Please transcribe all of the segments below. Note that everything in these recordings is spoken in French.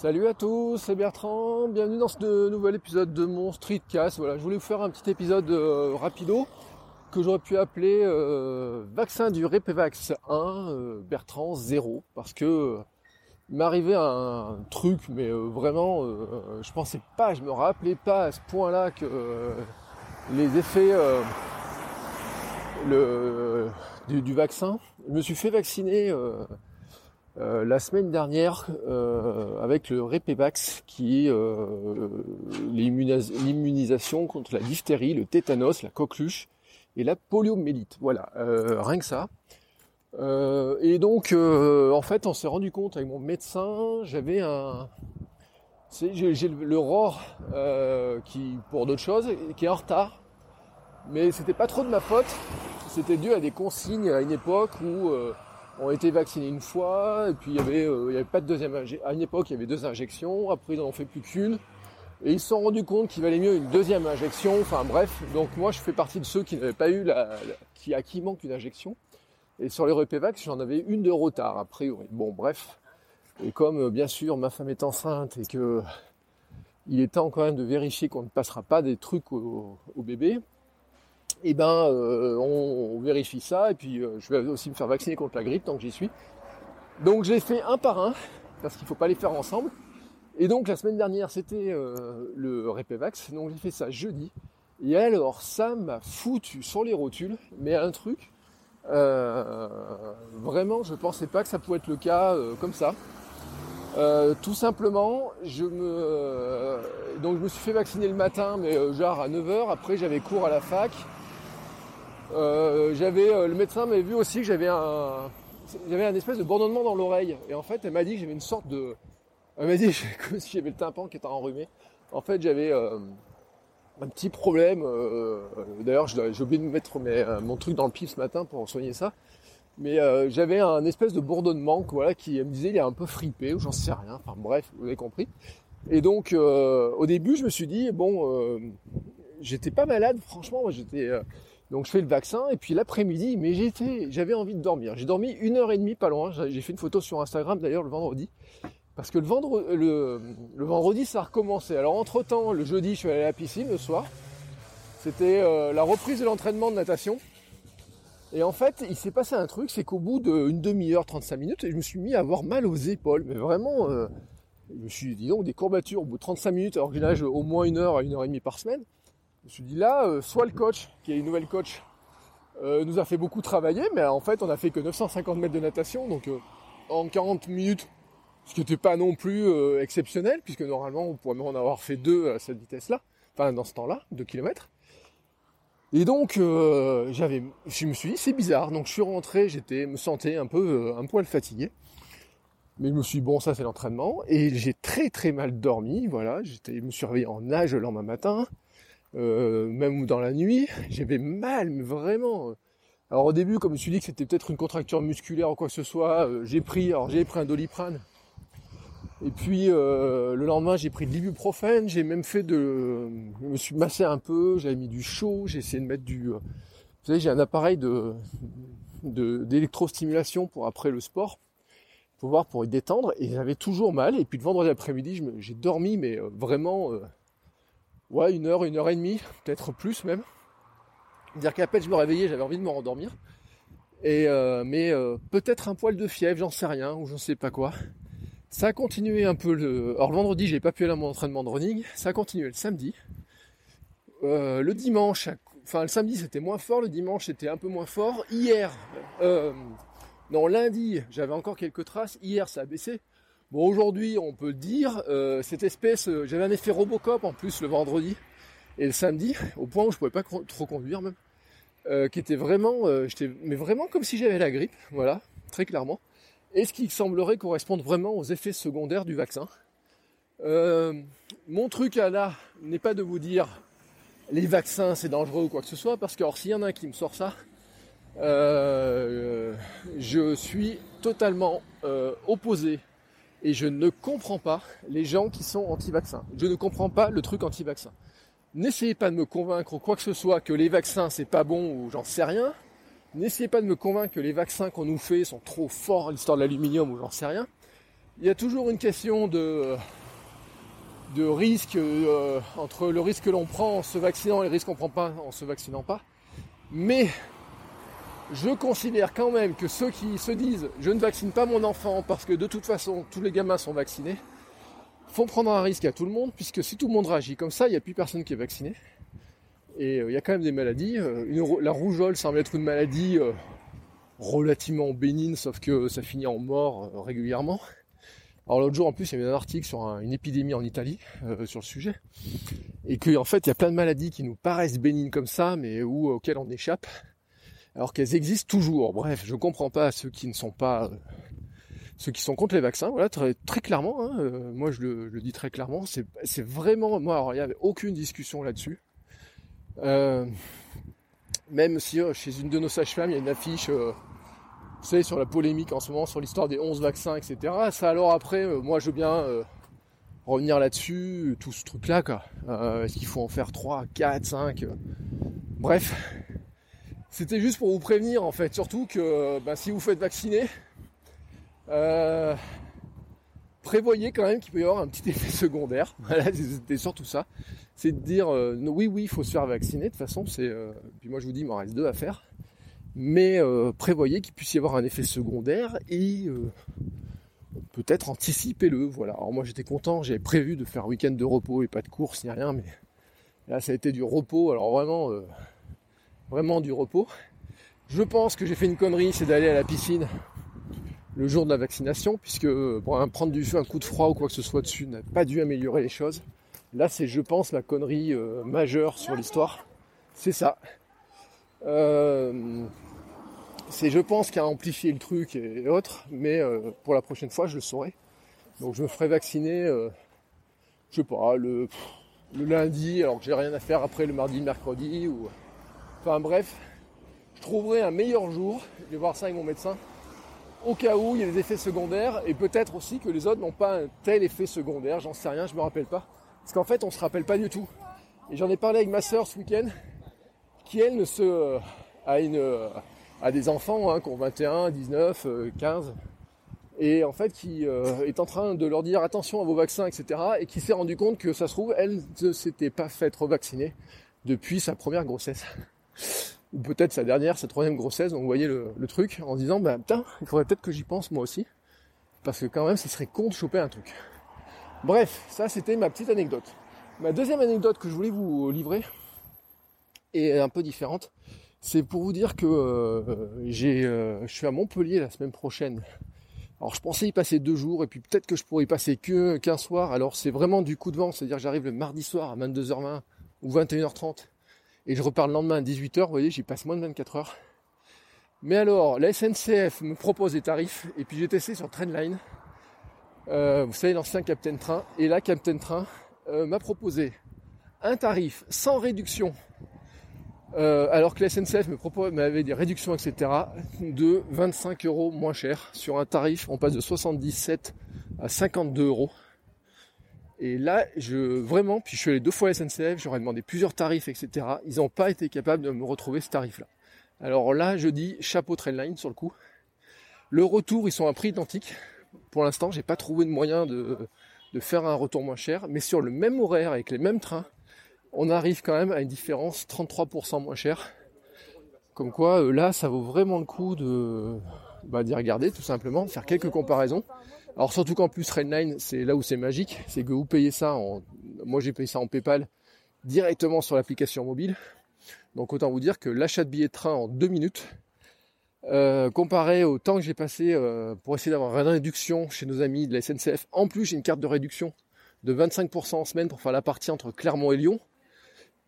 Salut à tous, c'est Bertrand. Bienvenue dans ce nouvel épisode de mon Streetcast. Voilà, je voulais vous faire un petit épisode euh, rapido que j'aurais pu appeler euh, vaccin du Repevax 1 euh, Bertrand 0 parce que il m'arrivait un truc mais vraiment je pensais pas, je me rappelais pas à ce point-là que les effets du vaccin. Je me suis fait vacciner euh, la semaine dernière euh, avec le Repevax qui est euh, l'immunis- l'immunisation contre la diphtérie, le tétanos, la coqueluche et la poliomyélite. Voilà, rien que ça. Et donc, en fait, on s'est rendu compte avec mon médecin, j'avais un, j'ai le, ROR qui, pour d'autres choses, qui est en retard. Mais c'était pas trop de ma faute. C'était dû à des consignes à une époque où euh, on était vacciné une fois, et puis il y avait, euh, avait pas de deuxième. À une époque, il y avait deux injections. Après, ils en ont fait plus qu'une. Et ils se sont rendus compte qu'il valait mieux une deuxième injection. Enfin bref, donc moi je fais partie de ceux qui n'avaient pas eu la, qui à qui manque une injection. Et sur les Repevax, j'en avais une de retard a priori. Bon bref. Et comme euh, bien sûr ma femme est enceinte et que il est temps quand même de vérifier qu'on ne passera pas des trucs au bébé, et ben euh, on, vérifie ça et puis euh, je vais aussi me faire vacciner contre la grippe tant que j'y suis. Donc j'ai fait un par un parce qu'il faut pas les faire ensemble. Et donc la semaine dernière, c'était euh, le Repevax, donc j'ai fait ça jeudi. Et alors ça m'a foutu sur les rotules, mais un truc, vraiment je pensais pas que ça pouvait être le cas comme ça. Tout simplement, je me suis fait vacciner le matin, mais genre à 9h. Après j'avais cours à la fac. Euh, j'avais euh, le médecin m'avait vu aussi que j'avais un j'avais un espèce de bourdonnement dans l'oreille. Et en fait, elle m'a dit que j'avais une sorte de elle m'a dit comme si j'avais le tympan qui était enrhumé. En fait, j'avais euh, un petit problème. euh, D'ailleurs, j'ai oublié de mettre mon truc dans le pif ce matin pour soigner ça. Mais j'avais un espèce de bourdonnement voilà, qui me disait il est un peu fripé ou j'en sais rien. Enfin bref, vous avez compris. Et donc, au début, je me suis dit bon, j'étais pas malade, franchement. J'étais donc je fais le vaccin et puis l'après-midi, mais j'avais envie de dormir. J'ai dormi une heure et demie, pas loin. J'ai fait une photo sur Instagram d'ailleurs le vendredi. Parce que le, le, vendredi, ça a recommencé. Alors, entre-temps, le jeudi, je suis allé à la piscine le soir. C'était euh, la reprise de l'entraînement de natation. Et en fait, il s'est passé un truc, c'est qu'au bout d'une demi-heure, 35 minutes, je me suis mis à avoir mal aux épaules. Mais vraiment, euh, je me suis dit donc des courbatures au bout de 35 minutes, alors que je nage au moins une heure à une heure et demie par semaine. Je me suis dit là, euh, soit le coach, qui est une nouvelle coach, euh, nous a fait beaucoup travailler, mais en fait, on a fait que 950 mètres de natation, donc euh, en 40 minutes, ce qui n'était pas non plus exceptionnel, puisque normalement on pourrait en avoir fait deux à cette vitesse-là, enfin dans ce temps-là, 2 km. Et donc j'avais, je me suis dit c'est bizarre, donc je suis rentré, j'étais, me sentais un peu, un poil fatigué, mais je me suis dit bon ça c'est l'entraînement, et j'ai très très mal dormi, voilà, j'étais, je me suis réveillé en nage le lendemain matin, euh, même dans la nuit, j'avais mal, mais vraiment. Alors au début, comme je me suis dit que c'était peut-être une contracture musculaire ou quoi que ce soit, euh, j'ai pris, alors j'ai pris un doliprane. Et puis euh, le lendemain, j'ai pris de l'ibuprofène, j'ai même fait de, je me suis massé un peu, j'avais mis du chaud, j'ai essayé de mettre du, vous savez, j'ai un appareil de d'électrostimulation pour après le sport, pour voir pour y détendre, et j'avais toujours mal. Et puis le vendredi après-midi, j'ai dormi, mais vraiment, ouais, une heure, une heure et demie, peut-être plus même. Dire qu'à peine je me réveillais, j'avais envie de me rendormir. Et euh, mais euh, peut-être un poil de fièvre, j'en sais rien, ou je ne sais pas quoi. Ça a continué un peu le. Alors le vendredi, j'ai pas pu aller à mon entraînement de running. Ça a continué le samedi. Euh, le dimanche, enfin le samedi c'était moins fort, le dimanche c'était un peu moins fort. Hier, non lundi, j'avais encore quelques traces. Hier, ça a baissé. Bon aujourd'hui, on peut dire, euh, cette espèce, euh, j'avais un effet Robocop en plus le vendredi et le samedi, au point où je pouvais pas trop conduire même, euh, qui était vraiment, euh, j'étais, mais vraiment comme si j'avais la grippe, voilà, très clairement. et ce qui semblerait correspondre vraiment aux effets secondaires du vaccin. Euh, mon truc à là n'est pas de vous dire les vaccins c'est dangereux ou quoi que ce soit, parce que s'il y en a un qui me sort ça, je suis totalement opposé et je ne comprends pas les gens qui sont anti-vaccins. Je ne comprends pas le truc anti-vaccin. N'essayez pas de me convaincre quoi que ce soit que les vaccins c'est pas bon ou j'en sais rien. N'essayez pas de me convaincre que les vaccins qu'on nous fait sont trop forts, l'histoire de l'aluminium ou j'en sais rien. Il y a toujours une question de, de risque euh, entre le risque que l'on prend en se vaccinant et le risque qu'on prend pas en se vaccinant pas. Mais je considère quand même que ceux qui se disent je ne vaccine pas mon enfant parce que de toute façon tous les gamins sont vaccinés, font prendre un risque à tout le monde, puisque si tout le monde réagit comme ça, il n'y a plus personne qui est vacciné. Et euh, il y a quand même des maladies. Euh, la rougeole semble être une maladie euh, relativement bénigne, sauf que ça finit en mort régulièrement. Alors l'autre jour en plus il y avait un article sur une épidémie en Italie sur le sujet. Et qu'en en fait il y a plein de maladies qui nous paraissent bénignes comme ça, mais où, auxquelles on échappe alors qu'elles existent toujours. Bref, je comprends pas ceux qui ne sont pas euh, ceux qui sont contre les vaccins, voilà, très, clairement, hein, euh, moi je le, dis très clairement, c'est vraiment, moi, il n'y avait aucune discussion là-dessus. Euh, même si chez une de nos sages-femmes, il y a une affiche, vous sur la polémique en ce moment, sur l'histoire des 11 vaccins, etc. Ça alors après, moi je veux bien revenir là-dessus, tout ce truc-là. Est-ce qu'il faut en faire 3, 4, 5 Bref, c'était juste pour vous prévenir en fait, surtout que bah, si vous faites vacciner, euh, prévoyez quand même qu'il peut y avoir un petit effet secondaire. Voilà, c'était surtout ça. C'est de dire euh, oui, oui, il faut se faire vacciner. De toute façon, c'est. Euh, puis moi, je vous dis, il m'en reste deux à faire. Mais prévoyez qu'il puisse y avoir un effet secondaire et peut-être anticipez-le. Voilà. Alors moi, j'étais content. J'avais prévu de faire un week-end de repos et pas de course ni rien, mais là, ça a été du repos. Alors vraiment vraiment du repos. Je pense que j'ai fait une connerie, c'est d'aller à la piscine le jour de la vaccination, puisque bon, prendre du feu, un coup de froid ou quoi que ce soit dessus n'a pas dû améliorer les choses. Là, c'est, je pense, la connerie euh, majeure sur l'histoire. C'est ça. Euh, c'est, je pense, qui a amplifié le truc et, autres, mais euh, pour la prochaine fois, je le saurai. Donc, je me ferai vacciner, je sais pas, le, le lundi, alors que j'ai rien à faire après le mardi, mercredi, ou Enfin bref, je trouverai un meilleur jour, vais voir ça avec mon médecin, au cas où il y a des effets secondaires, et peut-être aussi que les autres n'ont pas un tel effet secondaire, j'en sais rien, je me rappelle pas. Parce qu'en fait, on se rappelle pas du tout. Et j'en ai parlé avec ma soeur ce week-end, qui elle ne se euh, a une euh, a des enfants hein, qui ont 21, 19, 15, et en fait qui euh, est en train de leur dire attention à vos vaccins, etc. Et qui s'est rendu compte que ça se trouve, elle ne s'était pas faite revacciner depuis sa première grossesse ou peut-être sa dernière, sa troisième grossesse, vous voyez le, truc, en se disant, bah putain, il faudrait peut-être que j'y pense moi aussi, parce que quand même, ce serait con de choper un truc. Bref, ça c'était ma petite anecdote. Ma deuxième anecdote que je voulais vous livrer est un peu différente. C'est pour vous dire que euh, j'ai, euh, je suis à Montpellier la semaine prochaine. Alors je pensais y passer deux jours et puis peut-être que je pourrais y passer que qu'un soir. Alors c'est vraiment du coup de vent, c'est-à-dire j'arrive le mardi soir à 22h20 ou 21h30 et je repars le lendemain à 18h, vous voyez, j'y passe moins de 24 heures. Mais alors, la SNCF me propose des tarifs, et puis j'ai testé sur Trendline, euh, vous savez, l'ancien Captain Train, et là, Captain Train euh, m'a proposé un tarif sans réduction, euh, alors que la SNCF me m'avait des réductions, etc., de 25 euros moins cher. Sur un tarif, on passe de 77 à 52 euros. Et là, je vraiment, puis je suis allé deux fois à la SNCF, j'aurais demandé plusieurs tarifs, etc. Ils n'ont pas été capables de me retrouver ce tarif-là. Alors là, je dis chapeau Trainline sur le coup. Le retour, ils sont à prix identique. Pour l'instant, j'ai pas trouvé de moyen de, faire un retour moins cher, mais sur le même horaire avec les mêmes trains, on arrive quand même à une différence 33% moins cher. Comme quoi, euh, là, ça vaut vraiment le coup de bah, d'y regarder tout simplement, faire quelques comparaisons. Alors surtout qu'en plus Redline, c'est là où c'est magique, c'est que vous payez ça en, moi j'ai payé ça en PayPal directement sur l'application mobile. Donc autant vous dire que l'achat de billets de train en deux minutes, euh, comparé au temps que j'ai passé euh, pour essayer d'avoir une réduction chez nos amis de la SNCF, en plus j'ai une carte de réduction de 25% en semaine pour faire la partie entre Clermont et Lyon.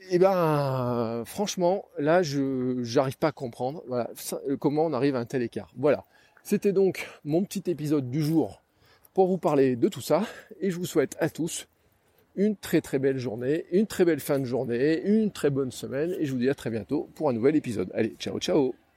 Et eh ben franchement, là je j'arrive pas à comprendre voilà, comment on arrive à un tel écart. Voilà. C'était donc mon petit épisode du jour pour vous parler de tout ça. Et je vous souhaite à tous une très très belle journée, une très belle fin de journée, une très bonne semaine. Et je vous dis à très bientôt pour un nouvel épisode. Allez, ciao ciao